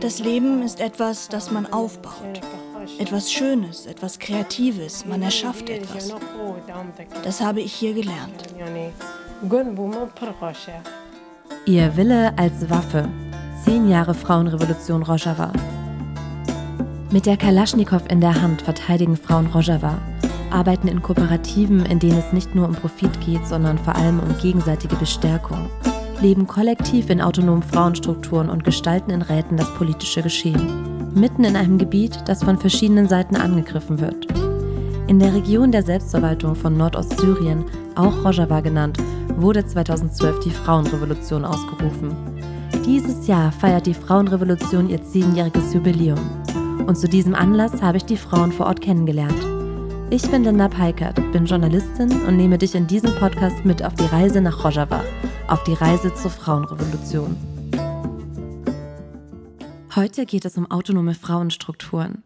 Das Leben ist etwas, das man aufbaut. Etwas Schönes, etwas Kreatives, man erschafft etwas. Das habe ich hier gelernt. Ihr Wille als Waffe. Zehn Jahre Frauenrevolution Rojava. Mit der Kalaschnikow in der Hand verteidigen Frauen Rojava, arbeiten in Kooperativen, in denen es nicht nur um Profit geht, sondern vor allem um gegenseitige Bestärkung, leben kollektiv in autonomen Frauenstrukturen und gestalten in Räten das politische Geschehen, mitten in einem Gebiet, das von verschiedenen Seiten angegriffen wird. In der Region der Selbstverwaltung von Nordostsyrien, auch Rojava genannt, wurde 2012 die Frauenrevolution ausgerufen. Dieses Jahr feiert die Frauenrevolution ihr zehnjähriges Jubiläum. Und zu diesem Anlass habe ich die Frauen vor Ort kennengelernt. Ich bin Linda Peikert, bin Journalistin und nehme dich in diesem Podcast mit auf die Reise nach Rojava, auf die Reise zur Frauenrevolution. Heute geht es um autonome Frauenstrukturen.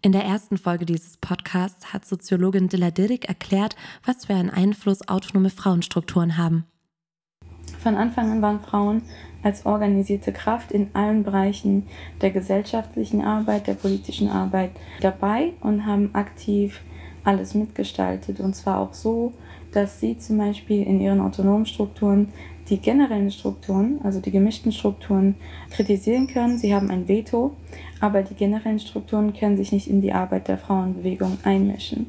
In der ersten Folge dieses Podcasts hat Soziologin Dilla Dirik erklärt, was für einen Einfluss autonome Frauenstrukturen haben. Von Anfang an waren Frauen als organisierte Kraft in allen Bereichen der gesellschaftlichen Arbeit, der politischen Arbeit dabei und haben aktiv alles mitgestaltet. Und zwar auch so, dass sie zum Beispiel in ihren autonomen Strukturen die generellen Strukturen, also die gemischten Strukturen, kritisieren können. Sie haben ein Veto, aber die generellen Strukturen können sich nicht in die Arbeit der Frauenbewegung einmischen.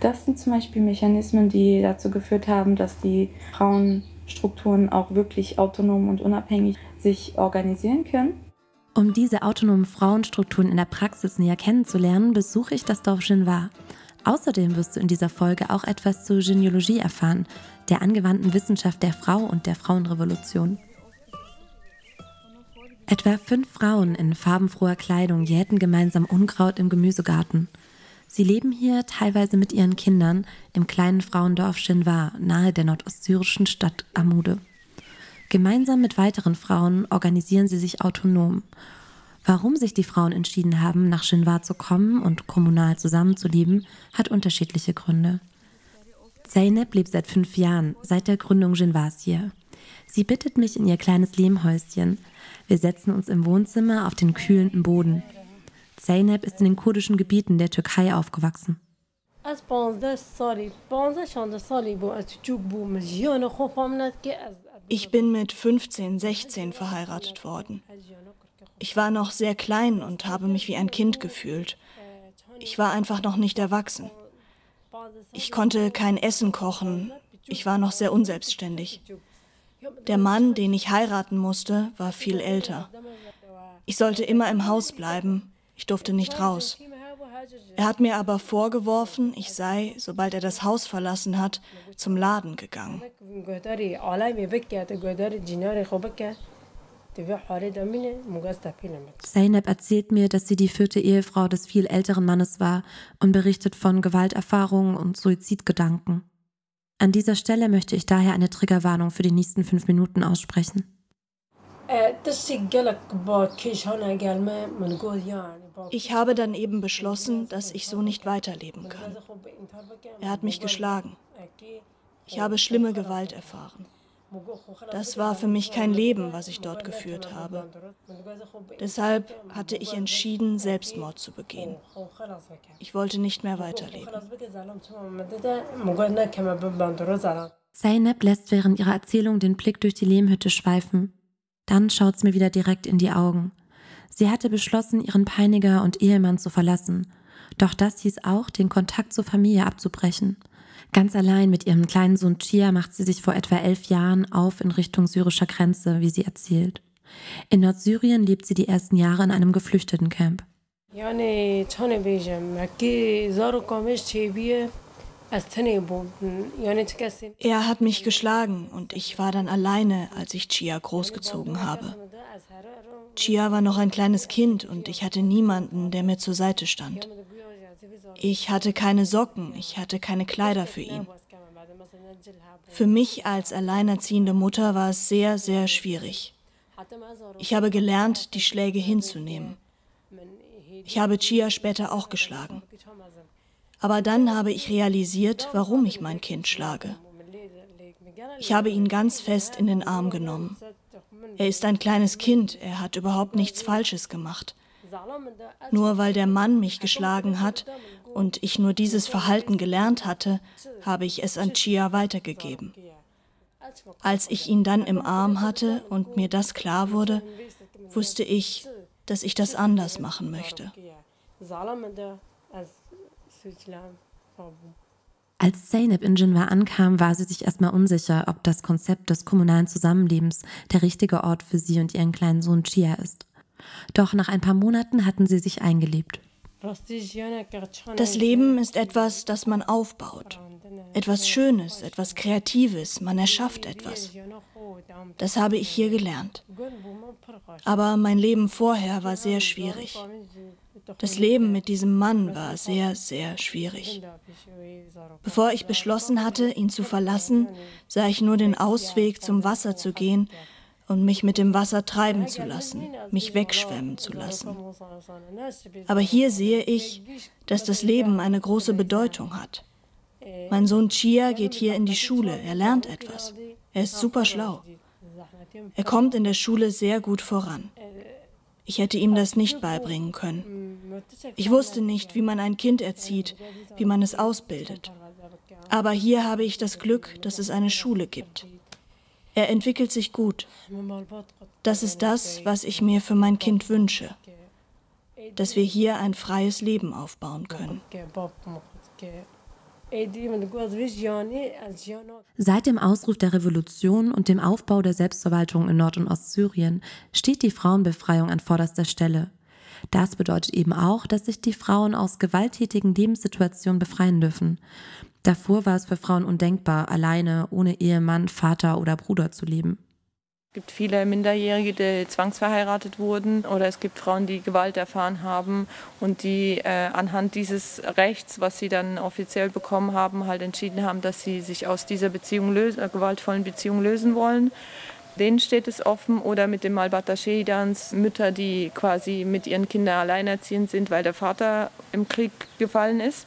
Das sind zum Beispiel Mechanismen, die dazu geführt haben, dass die Frauenstrukturen auch wirklich autonom und unabhängig sich organisieren können. Um diese autonomen Frauenstrukturen in der Praxis näher kennenzulernen, besuche ich das Dorf Genvar. Außerdem wirst du in dieser Folge auch etwas zur Genealogie erfahren, der angewandten Wissenschaft der Frau und der Frauenrevolution. Etwa fünf Frauen in farbenfroher Kleidung jäten gemeinsam Unkraut im Gemüsegarten. Sie leben hier teilweise mit ihren Kindern im kleinen Frauendorf Shinwar nahe der nordostsyrischen Stadt Amude. Gemeinsam mit weiteren Frauen organisieren sie sich autonom Warum sich die Frauen entschieden haben, nach Shinwar zu kommen und kommunal zusammenzuleben, hat unterschiedliche Gründe. Zeynep lebt seit fünf Jahren, seit der Gründung Shinwars hier. Sie bittet mich in ihr kleines Lehmhäuschen. Wir setzen uns im Wohnzimmer auf den kühlenden Boden. Zeynep ist in den kurdischen Gebieten der Türkei aufgewachsen. Ich bin mit 15, 16 verheiratet worden. Ich war noch sehr klein und habe mich wie ein Kind gefühlt. Ich war einfach noch nicht erwachsen. Ich konnte kein Essen kochen. Ich war noch sehr unselbstständig. Der Mann, den ich heiraten musste, war viel älter. Ich sollte immer im Haus bleiben. Ich durfte nicht raus. Er hat mir aber vorgeworfen, ich sei, sobald er das Haus verlassen hat, zum Laden gegangen. Zeynep erzählt mir, dass sie die vierte Ehefrau des viel älteren Mannes war und berichtet von Gewalterfahrungen und Suizidgedanken. An dieser Stelle möchte ich daher eine Triggerwarnung für die nächsten fünf Minuten aussprechen. Ich habe dann eben beschlossen, dass ich so nicht weiterleben kann. Er hat mich geschlagen. Ich habe schlimme Gewalt erfahren. Das war für mich kein Leben, was ich dort geführt habe. Deshalb hatte ich entschieden, Selbstmord zu begehen. Ich wollte nicht mehr weiterleben. Zeynep lässt während ihrer Erzählung den Blick durch die Lehmhütte schweifen. Dann schaut sie mir wieder direkt in die Augen. Sie hatte beschlossen, ihren Peiniger und Ehemann zu verlassen. Doch das hieß auch, den Kontakt zur Familie abzubrechen. Ganz allein mit ihrem kleinen Sohn Chia macht sie sich vor etwa elf Jahren auf in Richtung syrischer Grenze, wie sie erzählt. In Nordsyrien lebt sie die ersten Jahre in einem Geflüchtetencamp. Er hat mich geschlagen und ich war dann alleine, als ich Chia großgezogen habe. Chia war noch ein kleines Kind und ich hatte niemanden, der mir zur Seite stand. Ich hatte keine Socken, ich hatte keine Kleider für ihn. Für mich als alleinerziehende Mutter war es sehr, sehr schwierig. Ich habe gelernt, die Schläge hinzunehmen. Ich habe Chia später auch geschlagen. Aber dann habe ich realisiert, warum ich mein Kind schlage. Ich habe ihn ganz fest in den Arm genommen. Er ist ein kleines Kind, er hat überhaupt nichts Falsches gemacht. Nur weil der Mann mich geschlagen hat und ich nur dieses Verhalten gelernt hatte, habe ich es an Chia weitergegeben. Als ich ihn dann im Arm hatte und mir das klar wurde, wusste ich, dass ich das anders machen möchte. Als Zeynep in Jinwa ankam, war sie sich erstmal unsicher, ob das Konzept des kommunalen Zusammenlebens der richtige Ort für sie und ihren kleinen Sohn Chia ist. Doch nach ein paar Monaten hatten sie sich eingelebt. Das Leben ist etwas, das man aufbaut. Etwas Schönes, etwas Kreatives, man erschafft etwas. Das habe ich hier gelernt. Aber mein Leben vorher war sehr schwierig. Das Leben mit diesem Mann war sehr, sehr schwierig. Bevor ich beschlossen hatte, ihn zu verlassen, sah ich nur den Ausweg, zum Wasser zu gehen und mich mit dem Wasser treiben zu lassen, mich wegschwemmen zu lassen. Aber hier sehe ich, dass das Leben eine große Bedeutung hat. Mein Sohn Chia geht hier in die Schule, er lernt etwas. Er ist super schlau. Er kommt in der Schule sehr gut voran. Ich hätte ihm das nicht beibringen können. Ich wusste nicht, wie man ein Kind erzieht, wie man es ausbildet. Aber hier habe ich das Glück, dass es eine Schule gibt. Er entwickelt sich gut. Das ist das, was ich mir für mein Kind wünsche, dass wir hier ein freies Leben aufbauen können. Seit dem Ausruf der Revolution und dem Aufbau der Selbstverwaltung in Nord- und Ostsyrien steht die Frauenbefreiung an vorderster Stelle. Das bedeutet eben auch, dass sich die Frauen aus gewalttätigen Lebenssituationen befreien dürfen. Davor war es für Frauen undenkbar, alleine, ohne Ehemann, Vater oder Bruder zu leben. Es gibt viele Minderjährige, die zwangsverheiratet wurden oder es gibt Frauen, die Gewalt erfahren haben und die äh, anhand dieses Rechts, was sie dann offiziell bekommen haben, halt entschieden haben, dass sie sich aus dieser Beziehung lösen, äh, gewaltvollen Beziehung lösen wollen. Denen steht es offen oder mit dem Malbata Shehidans Mütter, die quasi mit ihren Kindern alleinerziehend sind, weil der Vater im Krieg gefallen ist.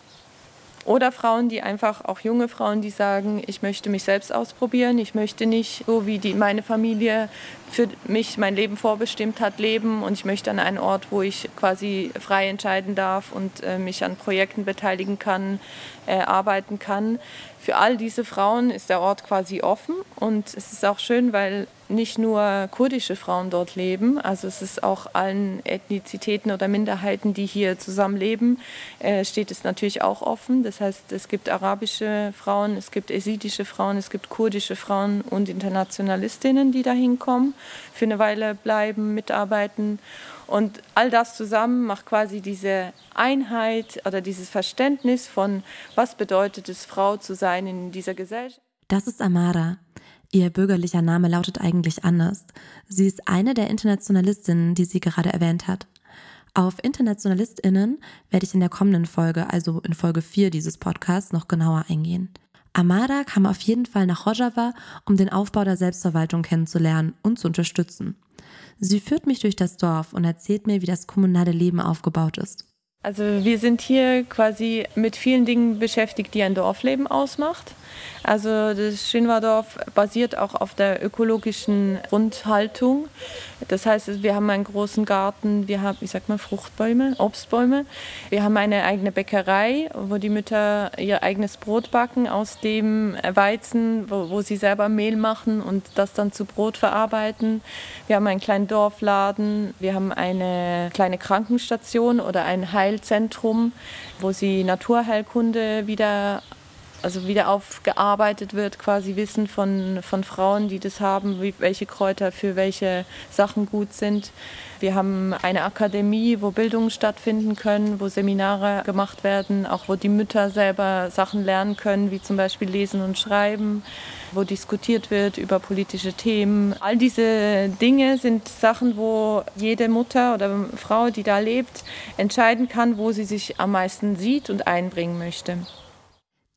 Oder Frauen, die einfach, auch junge Frauen, die sagen, ich möchte mich selbst ausprobieren, ich möchte nicht so wie die, meine Familie für mich mein Leben vorbestimmt hat, leben und ich möchte an einen Ort, wo ich quasi frei entscheiden darf und äh, mich an Projekten beteiligen kann, äh, arbeiten kann. Für all diese Frauen ist der Ort quasi offen und es ist auch schön, weil nicht nur kurdische Frauen dort leben, also es ist auch allen Ethnizitäten oder Minderheiten, die hier zusammenleben, äh, steht es natürlich auch offen. Das heißt, es gibt arabische Frauen, es gibt esidische Frauen, es gibt kurdische Frauen und Internationalistinnen, die da hinkommen, für eine Weile bleiben, mitarbeiten. Und all das zusammen macht quasi diese Einheit oder dieses Verständnis von, was bedeutet es, Frau zu sein in dieser Gesellschaft. Das ist Amara. Ihr bürgerlicher Name lautet eigentlich anders. Sie ist eine der Internationalistinnen, die sie gerade erwähnt hat. Auf Internationalistinnen werde ich in der kommenden Folge, also in Folge 4 dieses Podcasts, noch genauer eingehen. Amada kam auf jeden Fall nach Rojava, um den Aufbau der Selbstverwaltung kennenzulernen und zu unterstützen. Sie führt mich durch das Dorf und erzählt mir, wie das kommunale Leben aufgebaut ist. Also wir sind hier quasi mit vielen Dingen beschäftigt, die ein Dorfleben ausmacht. Also das Schinwardorf basiert auch auf der ökologischen Grundhaltung. Das heißt, wir haben einen großen Garten, wir haben, wie sagt man, Fruchtbäume, Obstbäume. Wir haben eine eigene Bäckerei, wo die Mütter ihr eigenes Brot backen aus dem Weizen, wo, wo sie selber Mehl machen und das dann zu Brot verarbeiten. Wir haben einen kleinen Dorfladen, wir haben eine kleine Krankenstation oder ein Heilzentrum, wo sie Naturheilkunde wieder also wieder aufgearbeitet wird, quasi Wissen von, von Frauen, die das haben, wie, welche Kräuter für welche Sachen gut sind. Wir haben eine Akademie, wo Bildungen stattfinden können, wo Seminare gemacht werden, auch wo die Mütter selber Sachen lernen können, wie zum Beispiel Lesen und Schreiben, wo diskutiert wird über politische Themen. All diese Dinge sind Sachen, wo jede Mutter oder Frau, die da lebt, entscheiden kann, wo sie sich am meisten sieht und einbringen möchte.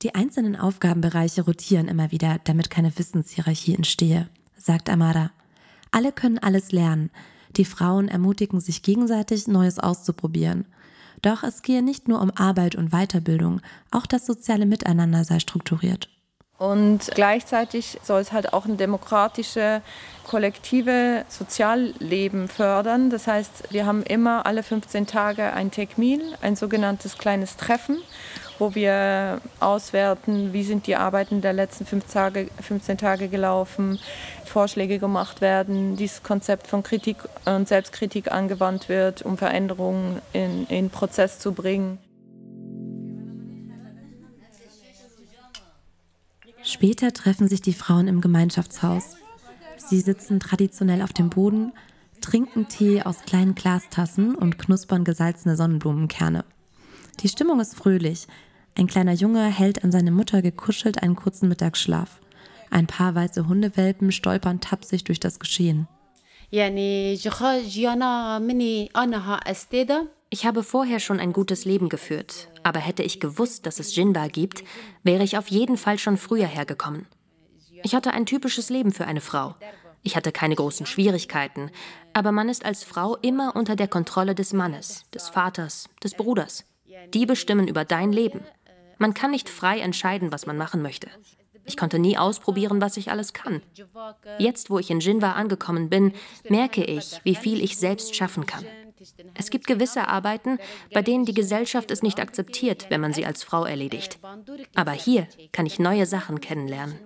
Die einzelnen Aufgabenbereiche rotieren immer wieder, damit keine Wissenshierarchie entstehe, sagt Amada. Alle können alles lernen. Die Frauen ermutigen sich gegenseitig, Neues auszuprobieren. Doch es gehe nicht nur um Arbeit und Weiterbildung, auch das soziale Miteinander sei strukturiert. Und gleichzeitig soll es halt auch ein demokratische, kollektive Sozialleben fördern. Das heißt, wir haben immer alle 15 Tage ein Tekmil, ein sogenanntes kleines Treffen, wo wir auswerten, wie sind die Arbeiten der letzten fünf Tage, 15 Tage gelaufen, Vorschläge gemacht werden, dieses Konzept von Kritik und Selbstkritik angewandt wird, um Veränderungen in den Prozess zu bringen. Später treffen sich die Frauen im Gemeinschaftshaus. Sie sitzen traditionell auf dem Boden, trinken Tee aus kleinen Glastassen und knuspern gesalzene Sonnenblumenkerne. Die Stimmung ist fröhlich. Ein kleiner Junge hält an seine Mutter gekuschelt einen kurzen Mittagsschlaf. Ein paar weiße Hundewelpen stolpern tapsig durch das Geschehen. Ich habe vorher schon ein gutes Leben geführt, aber hätte ich gewusst, dass es Jinba gibt, wäre ich auf jeden Fall schon früher hergekommen. Ich hatte ein typisches Leben für eine Frau. Ich hatte keine großen Schwierigkeiten, aber man ist als Frau immer unter der Kontrolle des Mannes, des Vaters, des Bruders. Die bestimmen über dein Leben. Man kann nicht frei entscheiden, was man machen möchte. Ich konnte nie ausprobieren, was ich alles kann. Jetzt, wo ich in Jinwa angekommen bin, merke ich, wie viel ich selbst schaffen kann. Es gibt gewisse Arbeiten, bei denen die Gesellschaft es nicht akzeptiert, wenn man sie als Frau erledigt. Aber hier kann ich neue Sachen kennenlernen.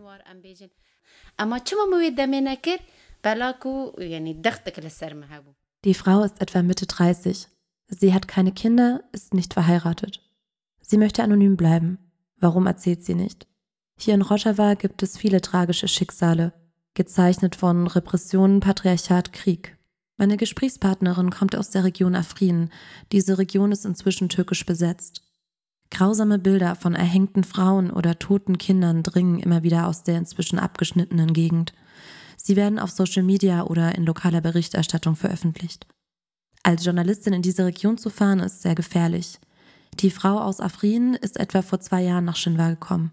Die Frau ist etwa Mitte 30. Sie hat keine Kinder, ist nicht verheiratet. Sie möchte anonym bleiben. Warum erzählt sie nicht? Hier in Rojava gibt es viele tragische Schicksale, gezeichnet von Repressionen, Patriarchat, Krieg. Meine Gesprächspartnerin kommt aus der Region Afrin. Diese Region ist inzwischen türkisch besetzt. Grausame Bilder von erhängten Frauen oder toten Kindern dringen immer wieder aus der inzwischen abgeschnittenen Gegend. Sie werden auf Social Media oder in lokaler Berichterstattung veröffentlicht. Als Journalistin in diese Region zu fahren, ist sehr gefährlich. Die Frau aus Afrin ist etwa vor zwei Jahren nach Shinwa gekommen.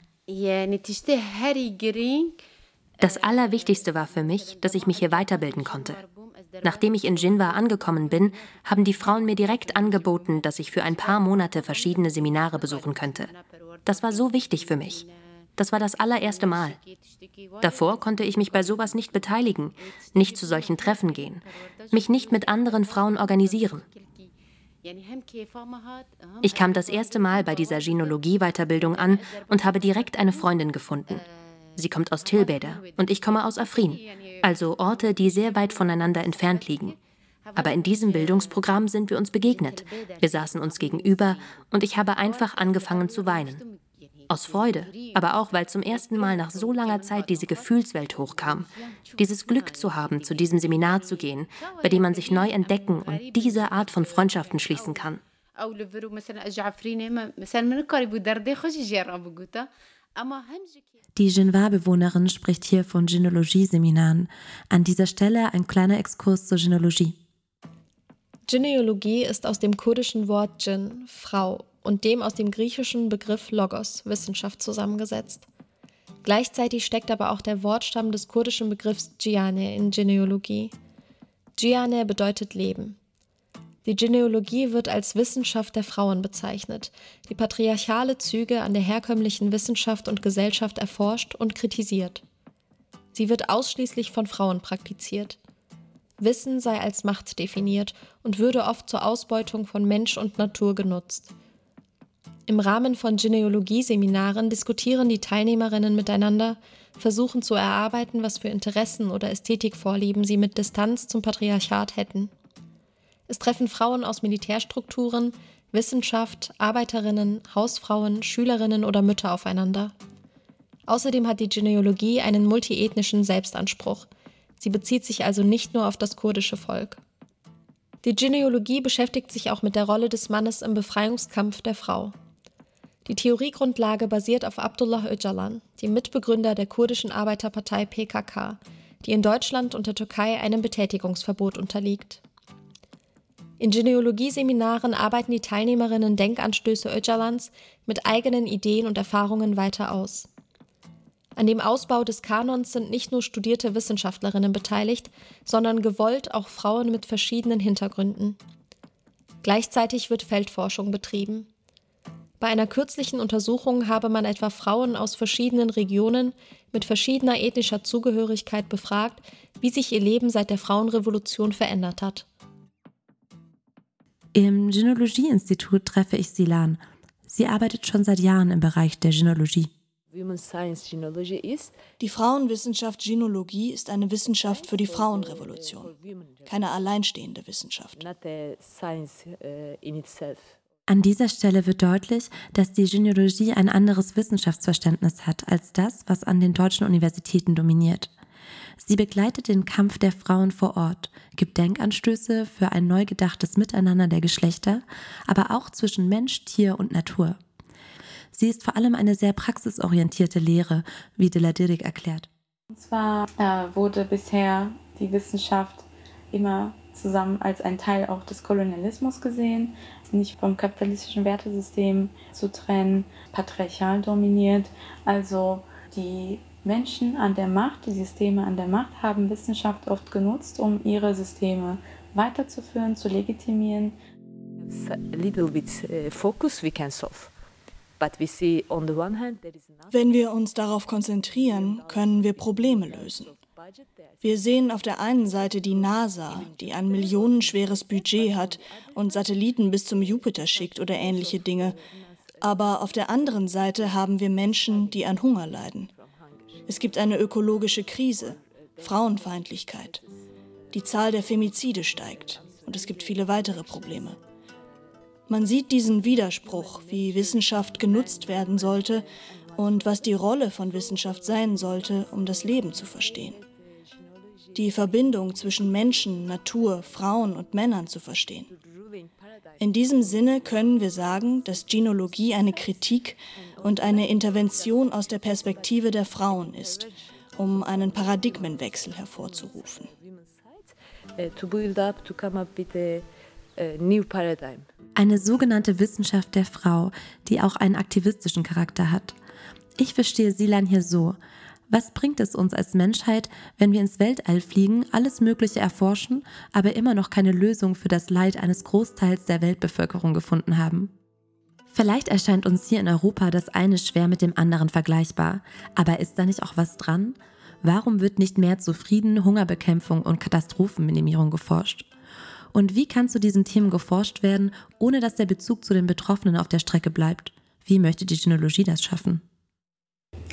Das Allerwichtigste war für mich, dass ich mich hier weiterbilden konnte. Nachdem ich in Jinwa angekommen bin, haben die Frauen mir direkt angeboten, dass ich für ein paar Monate verschiedene Seminare besuchen könnte. Das war so wichtig für mich. Das war das allererste Mal. Davor konnte ich mich bei sowas nicht beteiligen, nicht zu solchen Treffen gehen, mich nicht mit anderen Frauen organisieren. Ich kam das erste Mal bei dieser Gynäologie-Weiterbildung an und habe direkt eine Freundin gefunden. Sie kommt aus Tilbeder und ich komme aus Afrin, also Orte, die sehr weit voneinander entfernt liegen. Aber in diesem Bildungsprogramm sind wir uns begegnet. Wir saßen uns gegenüber und ich habe einfach angefangen zu weinen. Aus Freude, aber auch, weil zum ersten Mal nach so langer Zeit diese Gefühlswelt hochkam. Dieses Glück zu haben, zu diesem Seminar zu gehen, bei dem man sich neu entdecken und diese Art von Freundschaften schließen kann. Die Genvar-Bewohnerin spricht hier von Gynäologie-Seminaren. An dieser Stelle ein kleiner Exkurs zur Gynäologie. Gynäologie ist aus dem kurdischen Wort Djinn, Frau, und dem aus dem griechischen Begriff Logos, Wissenschaft, zusammengesetzt. Gleichzeitig steckt aber auch der Wortstamm des kurdischen Begriffs Giane in Genealogie. Giane bedeutet Leben. Die Genealogie wird als Wissenschaft der Frauen bezeichnet, die patriarchale Züge an der herkömmlichen Wissenschaft und Gesellschaft erforscht und kritisiert. Sie wird ausschließlich von Frauen praktiziert. Wissen sei als Macht definiert und würde oft zur Ausbeutung von Mensch und Natur genutzt. Im Rahmen von Genealogie-Seminaren diskutieren die Teilnehmerinnen miteinander, versuchen zu erarbeiten, was für Interessen oder Ästhetikvorlieben sie mit Distanz zum Patriarchat hätten. Es treffen Frauen aus Militärstrukturen, Wissenschaft, Arbeiterinnen, Hausfrauen, Schülerinnen oder Mütter aufeinander. Außerdem hat die Genealogie einen multiethnischen Selbstanspruch. Sie bezieht sich also nicht nur auf das kurdische Volk. Die Genealogie beschäftigt sich auch mit der Rolle des Mannes im Befreiungskampf der Frau. Die Theoriegrundlage basiert auf Abdullah Öcalan, dem Mitbegründer der kurdischen Arbeiterpartei PKK, die in Deutschland und der Türkei einem Betätigungsverbot unterliegt. In Genealogieseminaren arbeiten die Teilnehmerinnen Denkanstöße Öcalans mit eigenen Ideen und Erfahrungen weiter aus. An dem Ausbau des Kanons sind nicht nur studierte Wissenschaftlerinnen beteiligt, sondern gewollt auch Frauen mit verschiedenen Hintergründen. Gleichzeitig wird Feldforschung betrieben. Bei einer kürzlichen Untersuchung habe man etwa Frauen aus verschiedenen Regionen mit verschiedener ethnischer Zugehörigkeit befragt, wie sich ihr Leben seit der Frauenrevolution verändert hat. Im Gynäologie-Institut treffe ich Silan. Sie arbeitet schon seit Jahren im Bereich der Gynäologie. Die Frauenwissenschaft Gynäologie ist eine Wissenschaft für die Frauenrevolution, keine alleinstehende Wissenschaft. An dieser Stelle wird deutlich, dass die Gynäologie ein anderes Wissenschaftsverständnis hat als das, was an den deutschen Universitäten dominiert. Sie begleitet den Kampf der Frauen vor Ort, gibt Denkanstöße für ein neu gedachtes Miteinander der Geschlechter, aber auch zwischen Mensch, Tier und Natur. Sie ist vor allem eine sehr praxisorientierte Lehre, wie de la Dirick erklärt. Und zwar äh, wurde bisher die Wissenschaft immer zusammen als ein Teil auch des Kolonialismus gesehen, nicht vom kapitalistischen Wertesystem zu trennen, patriarchal dominiert. Also die Menschen an der Macht, die Systeme an der Macht haben Wissenschaft oft genutzt, um ihre Systeme weiterzuführen, zu legitimieren. A little bit uh, focus we can solve. Wenn wir uns darauf konzentrieren, können wir Probleme lösen. Wir sehen auf der einen Seite die NASA, die ein millionenschweres Budget hat und Satelliten bis zum Jupiter schickt oder ähnliche Dinge. Aber auf der anderen Seite haben wir Menschen, die an Hunger leiden. Es gibt eine ökologische Krise, Frauenfeindlichkeit. Die Zahl der Femizide steigt und es gibt viele weitere Probleme. Man sieht diesen Widerspruch, wie Wissenschaft genutzt werden sollte und was die Rolle von Wissenschaft sein sollte, um das Leben zu verstehen. Die Verbindung zwischen Menschen, Natur, Frauen und Männern zu verstehen. In diesem Sinne können wir sagen, dass Genologie eine Kritik und eine Intervention aus der Perspektive der Frauen ist, um einen Paradigmenwechsel hervorzurufen. To build up, to come up with a new paradigm. Eine sogenannte Wissenschaft der Frau, die auch einen aktivistischen Charakter hat. Ich verstehe Silan hier so. Was bringt es uns als Menschheit, wenn wir ins Weltall fliegen, alles Mögliche erforschen, aber immer noch keine Lösung für das Leid eines Großteils der Weltbevölkerung gefunden haben? Vielleicht erscheint uns hier in Europa das eine schwer mit dem anderen vergleichbar, aber ist da nicht auch was dran? Warum wird nicht mehr zu Frieden, Hungerbekämpfung und Katastrophenminimierung geforscht? Und wie kann zu diesen Themen geforscht werden, ohne dass der Bezug zu den Betroffenen auf der Strecke bleibt? Wie möchte die Genealogie das schaffen?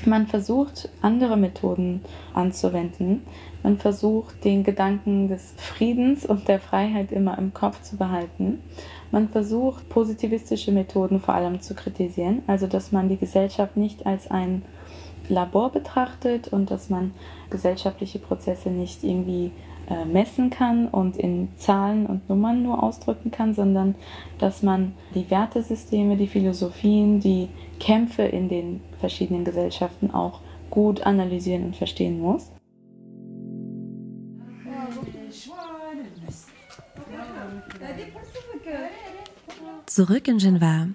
Man versucht, andere Methoden anzuwenden. Man versucht, den Gedanken des Friedens und der Freiheit immer im Kopf zu behalten. Man versucht, positivistische Methoden vor allem zu kritisieren, also dass man die Gesellschaft nicht als ein Labor betrachtet und dass man gesellschaftliche Prozesse nicht irgendwie äh, messen kann und in Zahlen und Nummern nur ausdrücken kann, sondern dass man die Wertesysteme, die Philosophien, die Kämpfe in den verschiedenen Gesellschaften auch gut analysieren und verstehen muss. Zurück in Genvar,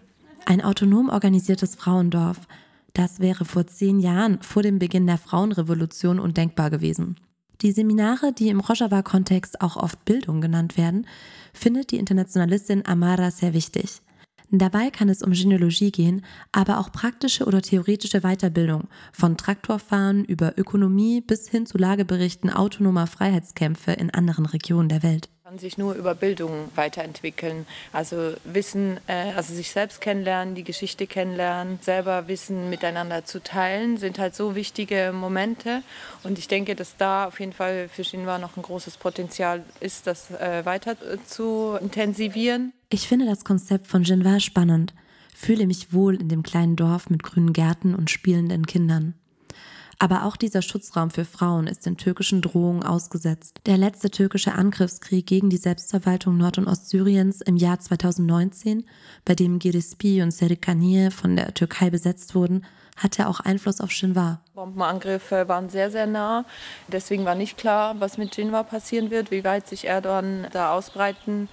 ein autonom organisiertes Frauendorf. Das wäre vor zehn Jahren, vor dem Beginn der Frauenrevolution, undenkbar gewesen. Die Seminare, die im Rojava-Kontext auch oft Bildung genannt werden, findet die Internationalistin Amara sehr wichtig. Dabei kann es um Genealogie gehen, aber auch praktische oder theoretische Weiterbildung, von Traktorfahren über Ökonomie bis hin zu Lageberichten autonomer Freiheitskämpfe in anderen Regionen der Welt kann sich nur über Bildung weiterentwickeln. Also Wissen, äh, also sich selbst kennenlernen, die Geschichte kennenlernen, selber Wissen miteinander zu teilen, sind halt so wichtige Momente. Und ich denke, dass da auf jeden Fall für Shinwa noch ein großes Potenzial ist, das äh, weiter zu intensivieren. Ich finde das Konzept von Jinwa spannend. Fühle mich wohl in dem kleinen Dorf mit grünen Gärten und spielenden Kindern. Aber auch dieser Schutzraum für Frauen ist den türkischen Drohungen ausgesetzt. Der letzte türkische Angriffskrieg gegen die Selbstverwaltung Nord- und Ostsyriens im Jahr 2019, bei dem Girispi und Serikaniye von der Türkei besetzt wurden, hatte auch Einfluss auf Shinwar. Bombenangriffe waren sehr, sehr nah. Deswegen war nicht klar, was mit Shinwar passieren wird, wie weit sich Erdogan da ausbreiten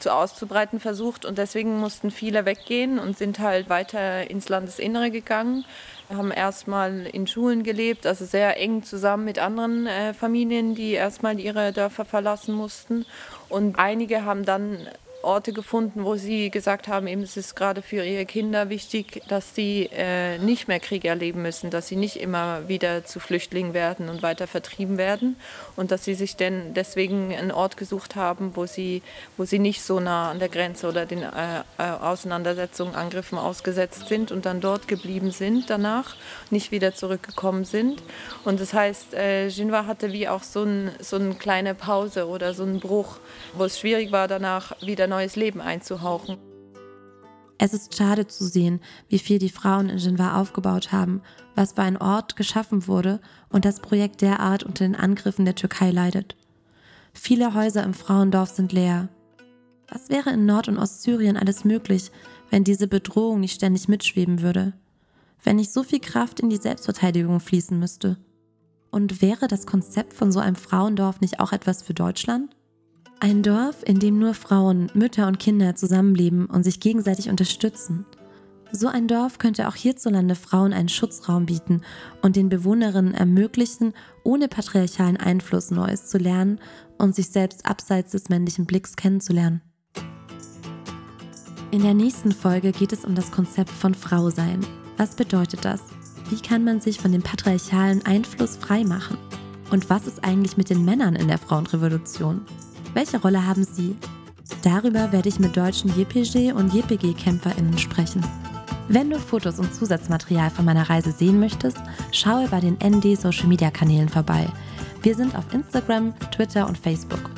zu auszubreiten versucht und deswegen mussten viele weggehen und sind halt weiter ins Landesinnere gegangen haben erstmal in Schulen gelebt, also sehr eng zusammen mit anderen äh, Familien, die erstmal ihre Dörfer verlassen mussten. Und einige haben dann Orte gefunden, wo sie gesagt haben, eben es ist gerade für ihre Kinder wichtig, dass sie äh, nicht mehr Krieg erleben müssen, dass sie nicht immer wieder zu Flüchtlingen werden und weiter vertrieben werden und dass sie sich denn deswegen einen Ort gesucht haben, wo sie, wo sie nicht so nah an der Grenze oder den äh, äh Auseinandersetzungen, Angriffen ausgesetzt sind und dann dort geblieben sind danach, nicht wieder zurückgekommen sind. Und das heißt, äh, Jinwa hatte wie auch so, ein, so eine kleine Pause oder so einen Bruch, wo es schwierig war, danach wieder neues Leben einzuhauchen. Es ist schade zu sehen, wie viel die Frauen in Jinwa aufgebaut haben, was für ein Ort geschaffen wurde und das Projekt derart unter den Angriffen der Türkei leidet. Viele Häuser im Frauendorf sind leer. Was wäre in Nord- und Ostsyrien alles möglich, wenn diese Bedrohung nicht ständig mitschweben würde? Wenn nicht so viel Kraft in die Selbstverteidigung fließen müsste? Und wäre das Konzept von so einem Frauendorf nicht auch etwas für Deutschland? Ein Dorf, in dem nur Frauen, Mütter und Kinder zusammenleben und sich gegenseitig unterstützen. So ein Dorf könnte auch hierzulande Frauen einen Schutzraum bieten und den Bewohnerinnen ermöglichen, ohne patriarchalen Einfluss Neues zu lernen und sich selbst abseits des männlichen Blicks kennenzulernen. In der nächsten Folge geht es um das Konzept von Frau sein. Was bedeutet das? Wie kann man sich von dem patriarchalen Einfluss freimachen? Und was ist eigentlich mit den Männern in der Frauenrevolution? Welche Rolle haben sie? Darüber werde ich mit deutschen JPG und JPG-KämpferInnen sprechen. Wenn du Fotos und Zusatzmaterial von meiner Reise sehen möchtest, schaue bei den ND Social Media Kanälen vorbei. Wir sind auf Instagram, Twitter und Facebook.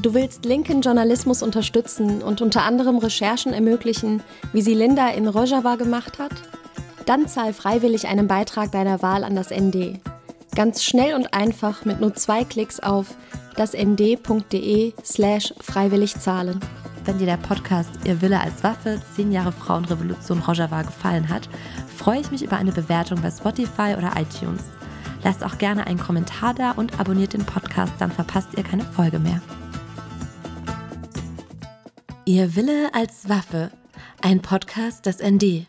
Du willst linken Journalismus unterstützen und unter anderem Recherchen ermöglichen, wie sie Linda in Rojava gemacht hat? Dann zahl freiwillig einen Beitrag deiner Wahl an das ND. Ganz schnell und einfach mit nur zwei Klicks auf dasnd.de slash freiwillig zahlen. Wenn dir der Podcast Ihr Wille als Waffe, 10 Jahre Frauenrevolution Rojava gefallen hat, freue ich mich über eine Bewertung bei Spotify oder iTunes. Lasst auch gerne einen Kommentar da und abonniert den Podcast, dann verpasst ihr keine Folge mehr. Ihr Wille als Waffe, ein Podcast des ND.